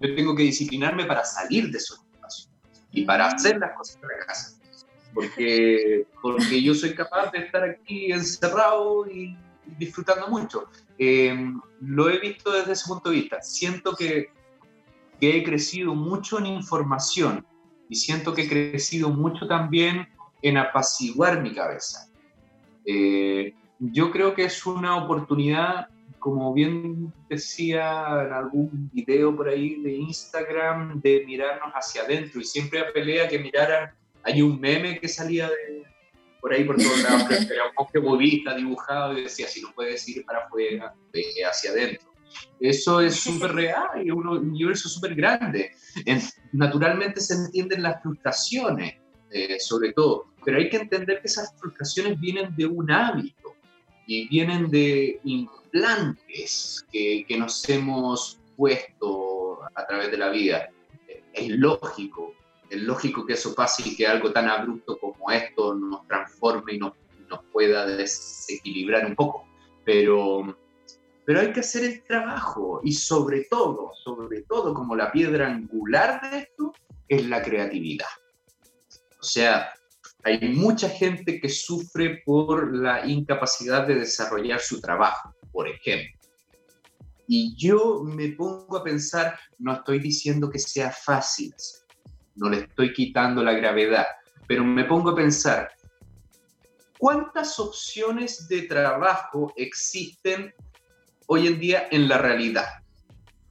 Yo tengo que disciplinarme para salir de esos espacios y para hacer las cosas de la casa. Porque, porque yo soy capaz de estar aquí encerrado y disfrutando mucho. Eh, lo he visto desde ese punto de vista. Siento que que he crecido mucho en información y siento que he crecido mucho también en apaciguar mi cabeza. Eh, yo creo que es una oportunidad, como bien decía en algún video por ahí de Instagram, de mirarnos hacia adentro y siempre apelé a que miraran, hay un meme que salía de, por ahí por todos lados, era un monje budista dibujado y decía, si no puedes ir para afuera, ve hacia adentro. Eso es <laughs> súper real y un universo súper grande. Naturalmente se entienden las frustraciones, eh, sobre todo, pero hay que entender que esas frustraciones vienen de un hábito y vienen de implantes que, que nos hemos puesto a través de la vida. Es lógico, es lógico que eso pase y que algo tan abrupto como esto nos transforme y nos, nos pueda desequilibrar un poco. Pero pero hay que hacer el trabajo y sobre todo, sobre todo como la piedra angular de esto es la creatividad. O sea, hay mucha gente que sufre por la incapacidad de desarrollar su trabajo, por ejemplo. Y yo me pongo a pensar, no estoy diciendo que sea fácil, no le estoy quitando la gravedad, pero me pongo a pensar, ¿cuántas opciones de trabajo existen hoy en día en la realidad.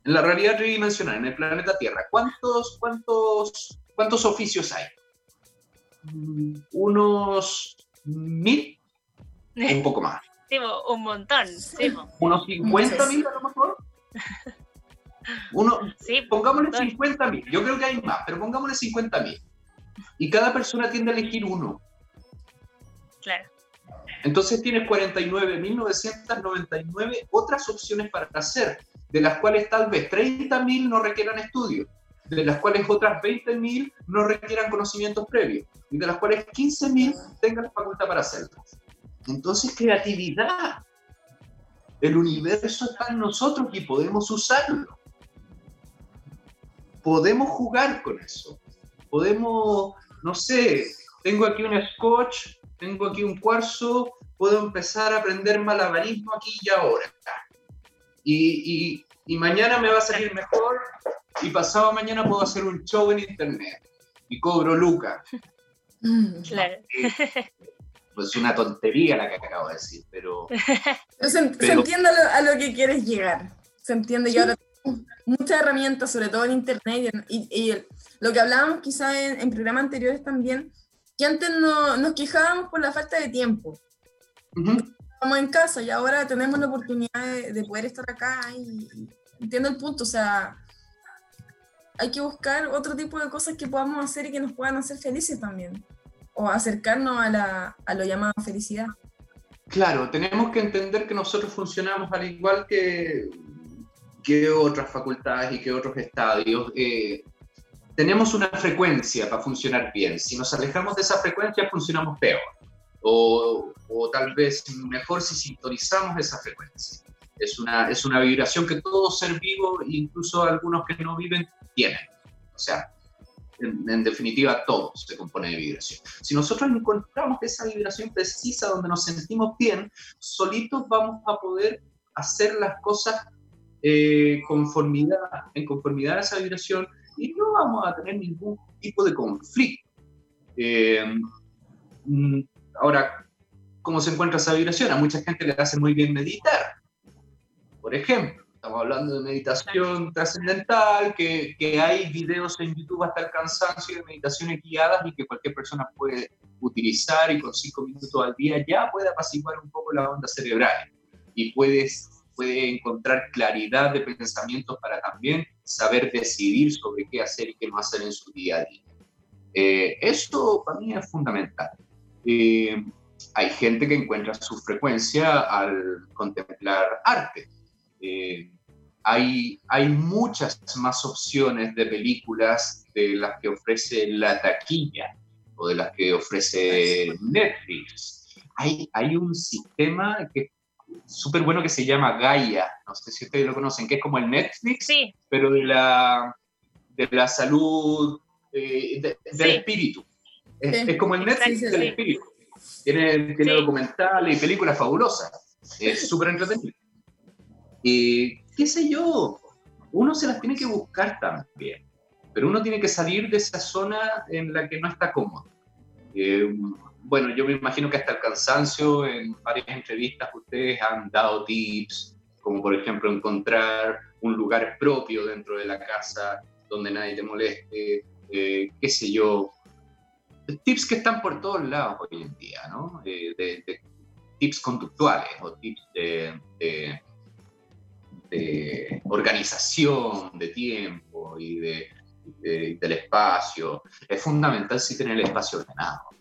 En la realidad tridimensional, en el planeta Tierra, ¿cuántos, cuántos, cuántos oficios hay? ¿Unos mil? <laughs> Un poco más. Sí, un montón. Sí, ¿Unos 50 mil a lo mejor? <laughs> Uno, sí, pongámosle 50 mil. Yo creo que hay más, pero pongámosle 50 mil. Y cada persona tiende a elegir uno. Claro. Entonces tienes 49.999 otras opciones para hacer, de las cuales tal vez 30.000 no requieran estudio, de las cuales otras 20.000 no requieran conocimientos previos, y de las cuales 15.000 tengan la facultad para hacerlas. Entonces, creatividad. El universo está en nosotros y podemos usarlo. Podemos jugar con eso. Podemos, no sé, tengo aquí un scotch, tengo aquí un cuarzo, puedo empezar a aprender malabarismo aquí y ahora. Y, y, mañana me va a salir mejor y pasado mañana puedo hacer un show en internet y cobro lucas. Claro. <laughs> Pues una tontería la que acabo de decir, pero... se, entiende a lo, que quieres llegar. Se entiende que ahora muchas herramientas, sobre todo en internet y, lo que hablábamos quizás en, en, programas anteriores también, que antes no, nos quejábamos por la falta de tiempo. Estamos en casa y ahora tenemos la oportunidad de, poder estar acá y, entiendo el punto, o sea, hay que buscar otro tipo de cosas que podamos hacer y que nos puedan hacer felices también o acercarnos a, la, a lo llamado felicidad. Claro, tenemos que entender que nosotros funcionamos al igual que, que otras facultades y que otros estadios. Eh, tenemos una frecuencia para funcionar bien. Si nos alejamos de esa frecuencia, funcionamos peor. O, o tal vez mejor si sintonizamos esa frecuencia. Es una, es una vibración que todo ser vivo, incluso algunos que no viven, tienen. O sea, en, definitiva todo se compone de vibración. Si nosotros encontramos esa vibración precisa donde nos sentimos bien, solitos vamos a poder hacer las cosas eh, conformidad, en conformidad a esa vibración y no vamos a tener ningún tipo de conflicto. Eh, mm, ahora, ¿cómo se encuentra esa vibración? A mucha gente le hace muy bien meditar. Por ejemplo, Estamos hablando de meditación trascendental, que, que, hay videos en YouTube hasta el cansancio de meditaciones guiadas y que cualquier persona puede utilizar y con cinco minutos al día ya puede apaciguar un poco la onda cerebral y puedes, puede encontrar claridad de pensamientos para también saber decidir sobre qué hacer y qué no hacer en su día a día. Eh, esto para mí es fundamental. Eh, hay gente que encuentra su frecuencia al contemplar arte eh, hay, hay muchas más opciones de películas de las que ofrece la taquilla o de las que ofrece Netflix. Hay, hay un sistema que súper bueno que se llama Gaia, no sé si ustedes lo conocen, que es como el Netflix, pero de la, de la salud, eh, del espíritu. Es, como el Netflix del espíritu. Tiene, tiene documentales y películas fabulosas. Es súper entretenido. Y qué sé yo, uno se las tiene que buscar también, pero uno tiene que salir de esa zona en la que no está cómodo. Eh, bueno, yo me imagino que hasta el cansancio, en varias entrevistas ustedes han dado tips, como por ejemplo encontrar un lugar propio dentro de la casa donde nadie te moleste, eh, qué sé yo. Tips que están por todos lados hoy en día, ¿no? Eh, tips conductuales o tips de, de organización de tiempo y de, del espacio. Es fundamental si tener el espacio ordenado.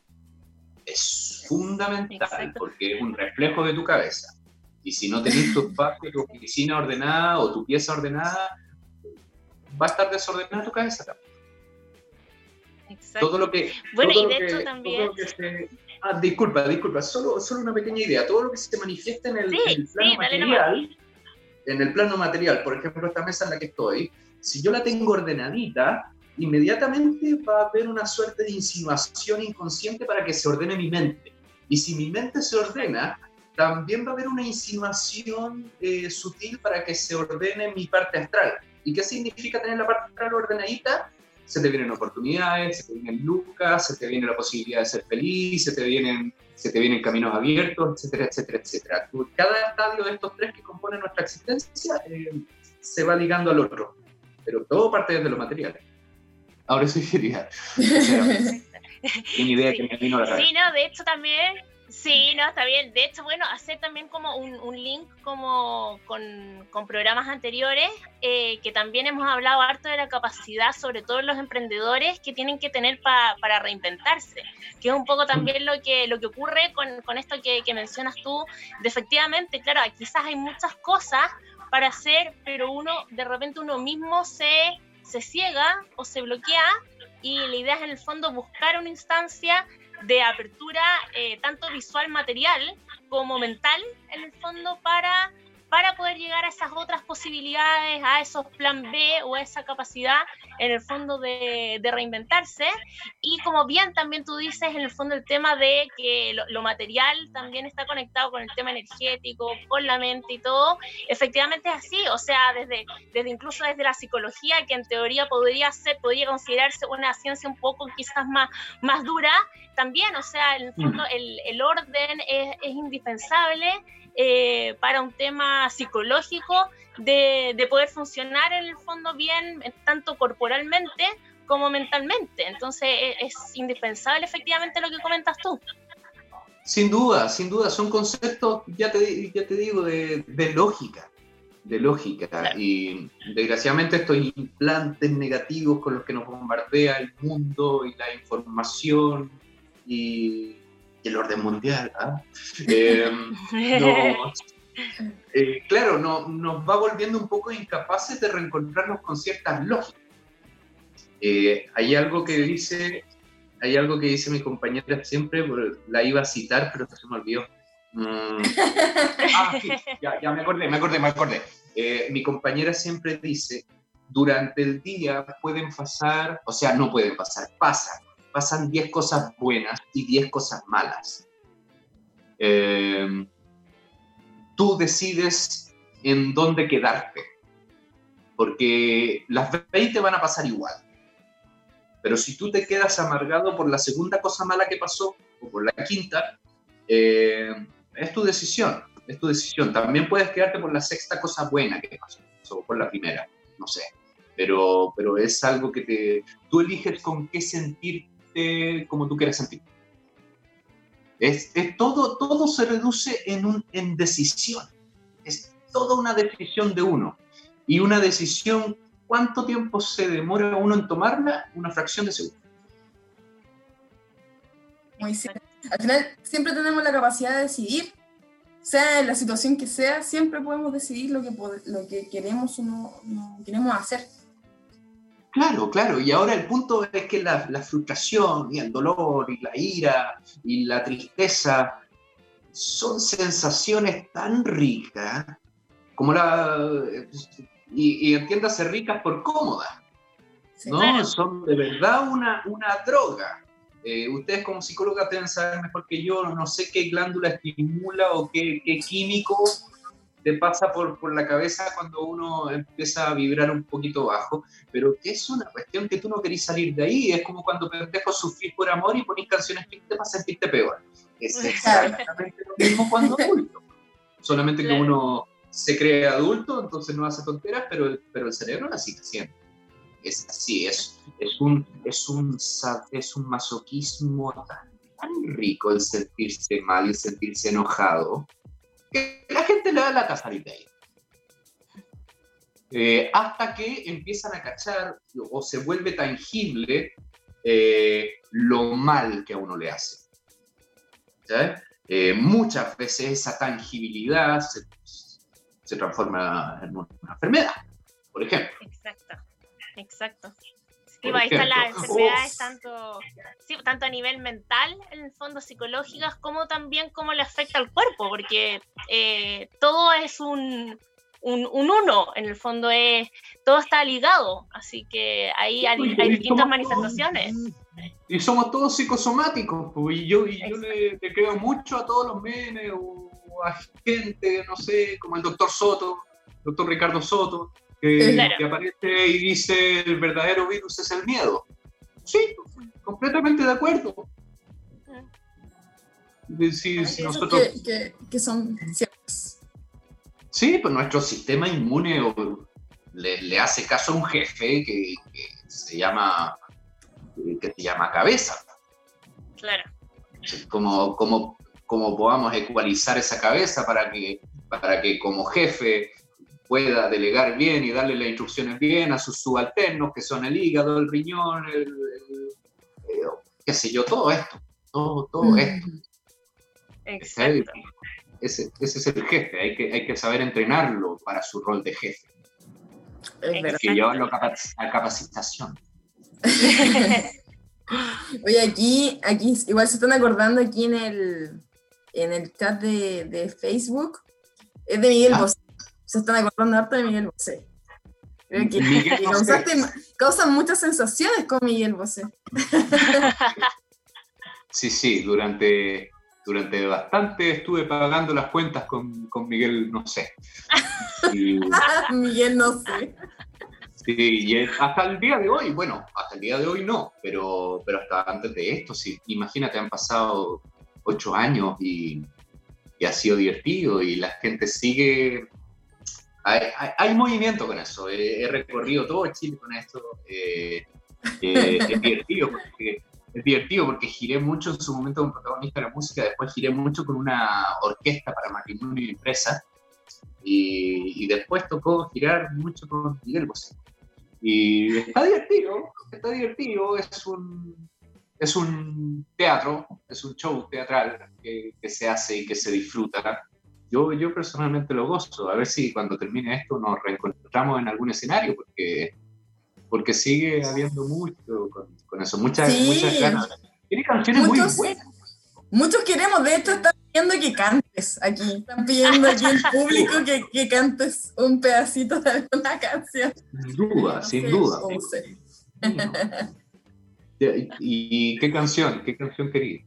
Es fundamental porque es un reflejo de tu cabeza. Y si no tenés tu espacio, tu oficina ordenada o tu pieza ordenada, va a estar desordenada tu cabeza también. Exacto. Todo lo que. Bueno, y de hecho también. ah, disculpa, disculpa, solo, solo una pequeña idea. Todo lo que se manifiesta en el, plano material en el plano material, por ejemplo, esta mesa en la que estoy, si yo la tengo ordenadita, inmediatamente va a haber una suerte de insinuación inconsciente para que se ordene mi mente. Y si mi mente se ordena, también va a haber una insinuación eh, sutil para que se ordene mi parte astral. ¿Y qué significa tener la parte astral ordenadita? Se te vienen oportunidades, se te vienen lucas, se te viene la posibilidad de ser feliz, se te vienen se te vienen caminos abiertos, etcétera, etcétera, etcétera. Cada estadio de estos tres que componen nuestra existencia eh, se va ligando al otro, pero todo parte desde lo material. Ahora sí quería. <laughs> idea que me vino a la Sí, no, de hecho también Sí, no, está bien. De hecho, bueno, hacer también como un, link como con, programas anteriores, eh, que también hemos hablado harto de la capacidad, sobre todo los emprendedores, que tienen que tener para reinventarse, que es un poco también lo que, lo que ocurre con, esto que, mencionas tú, de efectivamente, claro, quizás hay muchas cosas para hacer, pero uno, de repente uno mismo se, se ciega o se bloquea y la idea es en el fondo buscar una instancia de apertura eh, tanto visual material como mental en el fondo para para poder llegar a esas otras posibilidades, a esos plan B o a esa capacidad en el fondo de, reinventarse. Y como bien también tú dices, en el fondo el tema de que lo, material también está conectado con el tema energético, con la mente y todo, efectivamente es así, o sea, desde, desde incluso desde la psicología, que en teoría podría ser, podría considerarse una ciencia un poco quizás más, más dura, también, o sea, en el fondo el, el orden es, es indispensable eh, para un tema psicológico de, de, poder funcionar en el fondo bien, tanto corporalmente como mentalmente. Entonces e, es, indispensable efectivamente lo que comentas tú. Sin duda, sin duda, son conceptos, ya te, ya te digo, de, de lógica, de lógica. Y desgraciadamente estos implantes negativos con los que nos bombardea el mundo y la información y el orden mundial. ¿ah? <laughs> Eh, eh, claro, no, nos va volviendo un poco incapaces de reencontrarnos con ciertas lógicas. Eh, hay algo que dice, hay algo que dice mi compañera siempre, la iba a citar, pero se me olvidó. Mm. <laughs> Ah, ya, ya, me acordé, me acordé, me acordé. mi compañera siempre dice, durante el día pueden pasar, o sea, no pueden pasar, pasan pasan 10 cosas buenas y 10 cosas malas. Eh, tú decides en dónde quedarte, porque las 20 van a pasar igual. Pero si tú te quedas amargado por la segunda cosa mala que pasó, o por la quinta, eh, es tu decisión, es tu decisión. También puedes quedarte por la sexta cosa buena que pasó, o por la primera, no sé. Pero, pero es algo que te, tú eliges con qué sentir como tú quieres sentir. Es, todo, todo se reduce en, un, en decisión. Es toda una decisión de uno. Y una decisión, ¿cuánto tiempo se demora uno en tomarla? Una fracción de segundo. Muy Al final, siempre tenemos la capacidad de decidir, sea en la situación que sea, siempre podemos decidir lo que, lo que queremos o no queremos hacer. Claro, claro, y ahora el punto es que la, frustración y el dolor y la ira y la tristeza son sensaciones tan ricas como la... y, y entiéndase ricas por cómodas, ¿no? Son de verdad una, una droga. Eh, ustedes como psicólogas deben saber mejor que yo, no sé qué glándula estimula o qué, qué químico te pasa por, por la cabeza cuando uno empieza a vibrar un poquito bajo, pero que es una cuestión que tú no querés salir de ahí, es como cuando pendejos sufrir por amor y ponís canciones te para sentirte peor. Es exactamente lo mismo cuando <laughs> adulto, solamente que uno se cree adulto, entonces no hace tonteras, pero el, pero el cerebro la sigue haciendo. Es así, es, es, un, es, un, es un masoquismo tan, tan rico el sentirse mal, el sentirse enojado, que la gente le da la ahí. Eh, hasta que empiezan a cachar o se vuelve tangible eh, lo mal que a uno le hace. Eh, muchas veces esa tangibilidad se, se, transforma en una enfermedad, por ejemplo. Exacto, exacto. Sí, ahí están las <laughs> enfermedades tanto, tanto a nivel mental, en el fondo psicológicas, como también cómo le afecta al cuerpo, porque eh, todo es un, un, uno, en el fondo es, todo está ligado, así que ahí hay, distintas manifestaciones. y somos todos psicosomáticos, y yo, y yo le, creo mucho a todos los menes o a gente, no sé, como el doctor Soto, doctor Ricardo Soto, que, aparece y dice el verdadero virus es el miedo. Sí, completamente de acuerdo. Sí, nosotros... que, son ciertos. Sí, pues nuestro sistema inmune le, hace caso a un jefe que, se llama que se llama cabeza. Claro. Como, como, como podamos ecualizar esa cabeza para que, para que como jefe pueda delegar bien y darle las instrucciones bien a sus subalternos, que son el hígado, el riñón, el, qué sé yo, todo esto, todo, todo esto. Exacto. Ese, ese, es el jefe, hay que, hay que saber entrenarlo para su rol de jefe. Hay que llevarlo a, capacitación. <laughs> Oye, aquí, aquí igual se están acordando aquí en el, en el chat de, de Facebook, es de Miguel ah. Se están acordando harto de Miguel Bosé. Creo que, que <laughs> causaste, causan muchas sensaciones con Miguel Bosé. <laughs> Sí, sí, durante, durante bastante estuve pagando las cuentas con, con Miguel, no sé. <laughs> Y, Miguel, no sé. sí, y hasta el día de hoy, bueno, hasta el día de hoy no, pero, pero hasta antes de esto, sí. Imagínate, han pasado ocho años y, y ha sido divertido y la gente sigue... Hay, hay- hay movimiento con eso, he, he recorrido todo Chile con esto. eh, eh, <laughs> es divertido porque es divertido porque giré mucho en su momento como protagonista de la música, después giré mucho con una orquesta para matrimonio y empresa, y, y después tocó girar mucho con Miguel Bosé. Y está divertido, está divertido, es un, es un teatro, es un show teatral que, que se hace y que se disfruta. Yo, yo personalmente lo gozo, a ver si cuando termine esto nos reencontramos en algún escenario, porque, porque sigue habiendo mucho con, con eso, muchas, Sí. muchas ganas. Tiene canciones Muchos- muy buenas. Muchos queremos, de hecho, están pidiendo que cantes aquí. Están pidiendo aquí el <laughs> público que, que cantes un pedacito de alguna canción. Sin duda, sin Sí, duda. o sea. ¿Y, y qué canción? ¿Qué canción querías?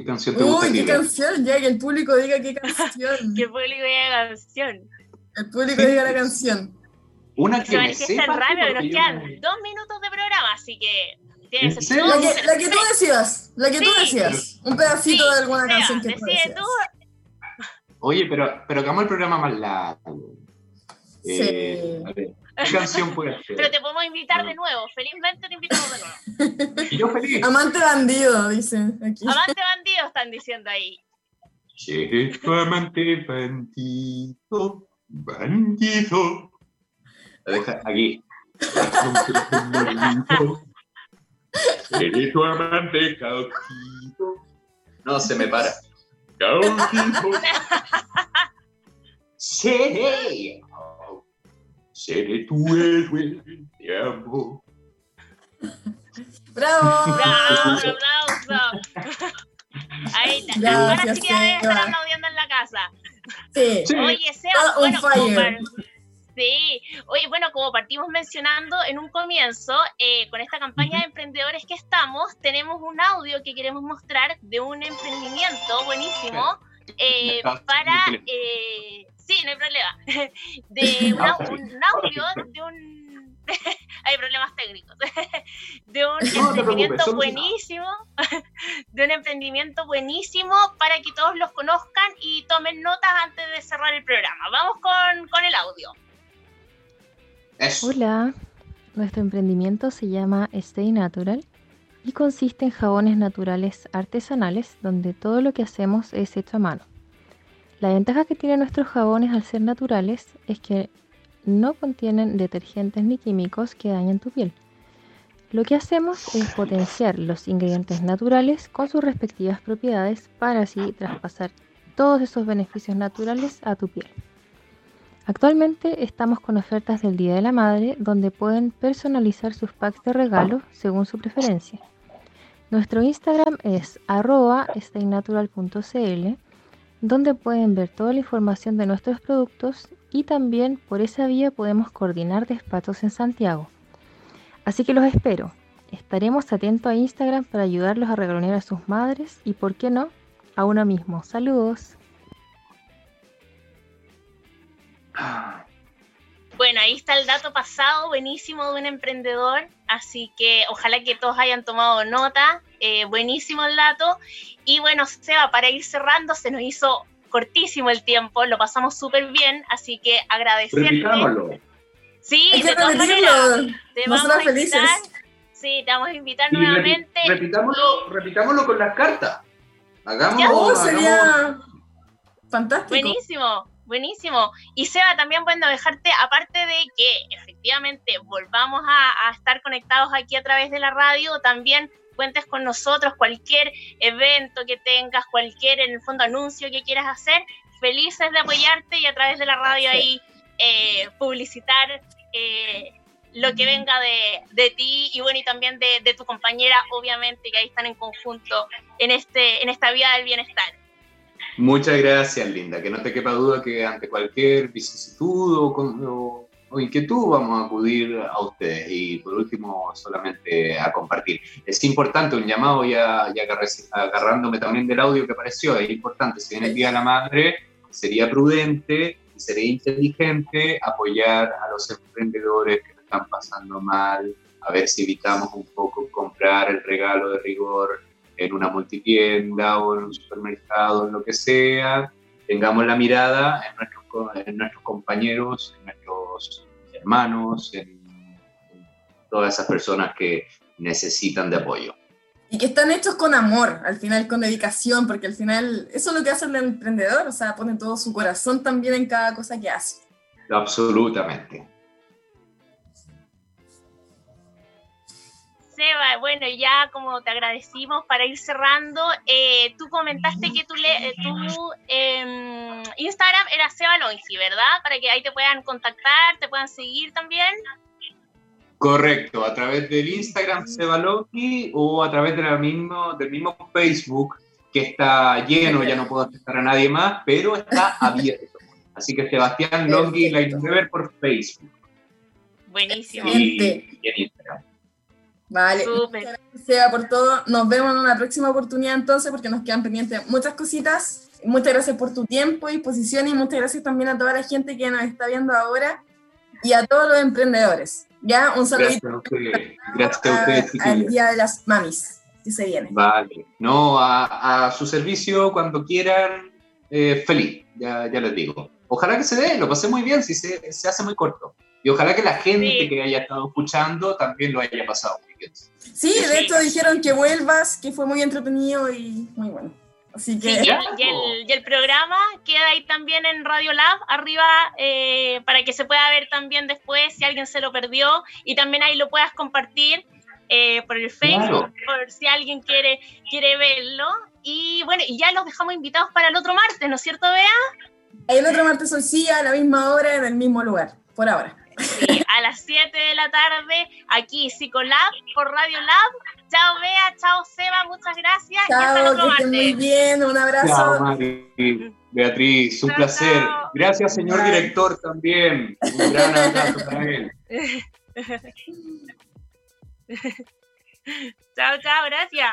¿Qué canción te Uy, gusta? qué que- canción, ya que el público diga qué canción. <laughs> Que público de canción. El público diga la canción. Una que me sepa, rápido, nos quedan dos minutos de programa, así que tienes. La que, la que tú decidas, la que tú Sí. decidas. Un pedacito Sí, de alguna Seba, canción que tú decide tú. Oye, pero, pero hagamos el programa más largo. Eh, Sí. a ver, ¿qué canción puede <laughs> ser? Pero te podemos invitar de nuevo. Felizmente te invitamos de nuevo. Y yo feliz. Amante bandido, dice aquí. Amante bandido están diciendo ahí. Seré tu amante bandido, bandido. La deja aquí. Seré tu amante cautivo. No se me para. <laughs> Cautivo. Seré. Seré tu héroe de amor. ¡Bravo! ¡Bravo! ¡Un aplauso! Ahí está. Gracias, Ahora sí que deben estar aplaudiendo en la casa. Sí. Sí. Oye, Seba, on bueno, como par- Sí, oye, bueno, como partimos mencionando en un comienzo, eh, con esta campaña de emprendedores que estamos, tenemos un audio que queremos mostrar de un emprendimiento buenísimo eh, <laughs> Ah, para... sí, eh, sí, no hay problema. <laughs> De <laughs> un, au- un audio de un... hay problemas técnicos. De un emprendimiento buenísimo, de un emprendimiento buenísimo para que todos los conozcan y tomen notas antes de cerrar el programa. Vamos con, con el audio. Eso. Hola, nuestro emprendimiento se llama Stay Natural y consiste en jabones naturales artesanales donde todo lo que hacemos es hecho a mano. La ventaja que tienen nuestros jabones al ser naturales es que no contienen detergentes ni químicos que dañen tu piel. Lo que hacemos es potenciar los ingredientes naturales con sus respectivas propiedades para así traspasar todos esos beneficios naturales a tu piel. Actualmente estamos con ofertas del Día de la Madre donde pueden personalizar sus packs de regalo según su preferencia. Nuestro Instagram es arroba donde pueden ver toda la información de nuestros productos y también por esa vía podemos coordinar despachos en Santiago. Así que los espero. Estaremos atentos a Instagram para ayudarlos a regalonear a sus madres y, por qué no, a uno mismo. Saludos. Bueno, ahí está el dato pasado, buenísimo de un emprendedor, así que ojalá que todos hayan tomado nota, eh, buenísimo el dato. Y bueno, Seba, para ir cerrando, se nos hizo cortísimo el tiempo, lo pasamos súper bien, así que agradecerte. Repitámoslo. Sí, Hay que de todas repetirlo. maneras, te vamos a invitar. felices. Sí, te vamos a invitar Y nuevamente. repitámoslo, repitámoslo con las cartas. Hagamos. Oh, sería fantástico. Buenísimo, buenísimo. Y Seba, también bueno dejarte, aparte de que efectivamente volvamos a, a estar conectados aquí a través de la radio, también cuentes con nosotros cualquier evento que tengas, cualquier en el fondo anuncio que quieras hacer, felices de apoyarte y a través de la radio ahí eh, publicitar eh, lo que venga de, de ti y bueno y también de, de tu compañera, obviamente que ahí están en conjunto en este en esta vía del bienestar. Muchas gracias, Linda. Que no te quepa duda que ante cualquier vicisitud o, inquietud vamos a acudir a ustedes. Y por último, solamente a compartir. Es importante un llamado, ya, ya agarrándome también del audio que apareció, es importante, si viene el Día de la Madre, sería prudente y sería inteligente apoyar a los emprendedores que están pasando mal, a ver si evitamos un poco comprar el regalo de rigor en una multitienda o en un supermercado, en lo que sea, tengamos la mirada en nuestros, en nuestros compañeros, en nuestros hermanos, en, todas esas personas que necesitan de apoyo. Y que están hechos con amor, al final con dedicación, porque al final eso es lo que hace el emprendedor, o sea, pone todo su corazón también en cada cosa que hace. Absolutamente. Seba, bueno, ya como te agradecimos para ir cerrando, eh, tú comentaste que tu, eh, tu em, Instagram era Seba Loisi, ¿verdad? Para que ahí te puedan contactar, te puedan seguir también. Correcto, a través del Instagram Seba Loki o a través de la mismo, del mismo Facebook que está lleno, ya no puedo aceptar a nadie más, pero está <laughs> abierto. Así que Sebastián Loki Light por Facebook. Buenísimo. Y, y en Instagram. Vale, sea por todo. Nos vemos en una próxima oportunidad entonces porque nos quedan pendientes muchas cositas. Muchas gracias por tu tiempo y posición y muchas gracias también a toda la gente que nos está viendo ahora y a todos los emprendedores. Ya, un saludito. Gracias a ustedes. Al Día de las Mamis, que se viene. Vale. No, a, su servicio cuando quieran, eh, feliz, ya, ya les digo. Ojalá que se dé, lo pasé muy bien, si se, se hace muy corto. Y ojalá que la gente que haya estado escuchando también lo haya pasado muy bien. Sí, de hecho dijeron que vuelvas, que fue muy entretenido y muy bueno. Así que... y, el, programa queda ahí también en Radio Lab, arriba, eh, para que se pueda ver también después si alguien se lo perdió y también ahí lo puedas compartir eh, por el Facebook, por si alguien quiere, quiere verlo. Y bueno, y ya los dejamos invitados para el otro martes, ¿no es cierto, Bea? El otro martes Solcilla a la misma hora, en el mismo lugar, por ahora a las 7 de la tarde, aquí Psicolab por Radio Lab. Chao Bea, chao Seba, muchas gracias. Chao, que estén muy bien, un abrazo. Chao, Beatriz, un placer. Gracias, señor director, también. Un gran abrazo para él. <laughs> chao, chao, gracias.